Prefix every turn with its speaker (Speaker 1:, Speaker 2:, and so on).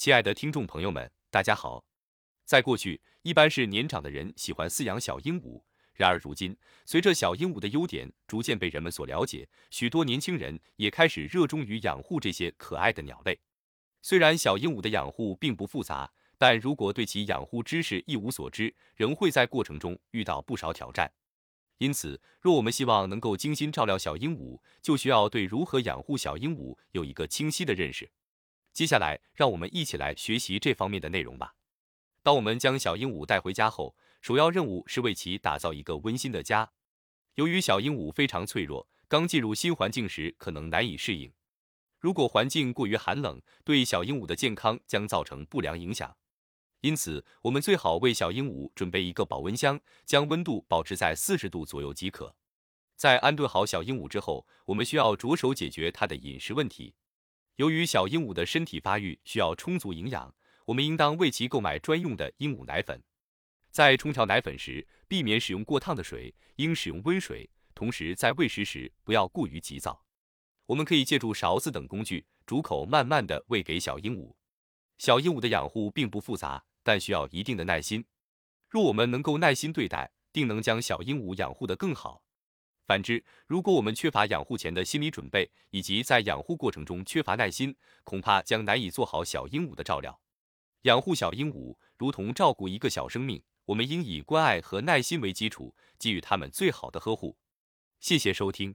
Speaker 1: 亲爱的听众朋友们，大家好。在过去，一般是年长的人喜欢饲养小鹦鹉，然而如今，随着小鹦鹉的优点逐渐被人们所了解，许多年轻人也开始热衷于养护这些可爱的鸟类。虽然小鹦鹉的养护并不复杂，但如果对其养护知识一无所知，仍会在过程中遇到不少挑战。因此，若我们希望能够精心照料小鹦鹉，就需要对如何养护小鹦鹉有一个清晰的认识。接下来，让我们一起来学习这方面的内容吧。当我们将小鹦鹉带回家后，首要任务是为其打造一个温馨的家。由于小鹦鹉非常脆弱，刚进入新环境时可能难以适应。如果环境过于寒冷，对小鹦鹉的健康将造成不良影响。因此，我们最好为小鹦鹉准备一个保温箱，将温度保持在四十度左右即可。在安顿好小鹦鹉之后，我们需要着手解决它的饮食问题。由于小鹦鹉的身体发育需要充足营养，我们应当为其购买专用的鹦鹉奶粉。在冲调奶粉时，避免使用过烫的水，应使用温水。同时，在喂食时不要过于急躁。我们可以借助勺子等工具，逐口慢慢地喂给小鹦鹉。小鹦鹉的养护并不复杂。但需要一定的耐心。若我们能够耐心对待，定能将小鹦鹉养护得更好。反之，如果我们缺乏养护前的心理准备，以及在养护过程中缺乏耐心，恐怕将难以做好小鹦鹉的照料。养护小鹦鹉如同照顾一个小生命，我们应以关爱和耐心为基础，给予它们最好的呵护。谢谢收听。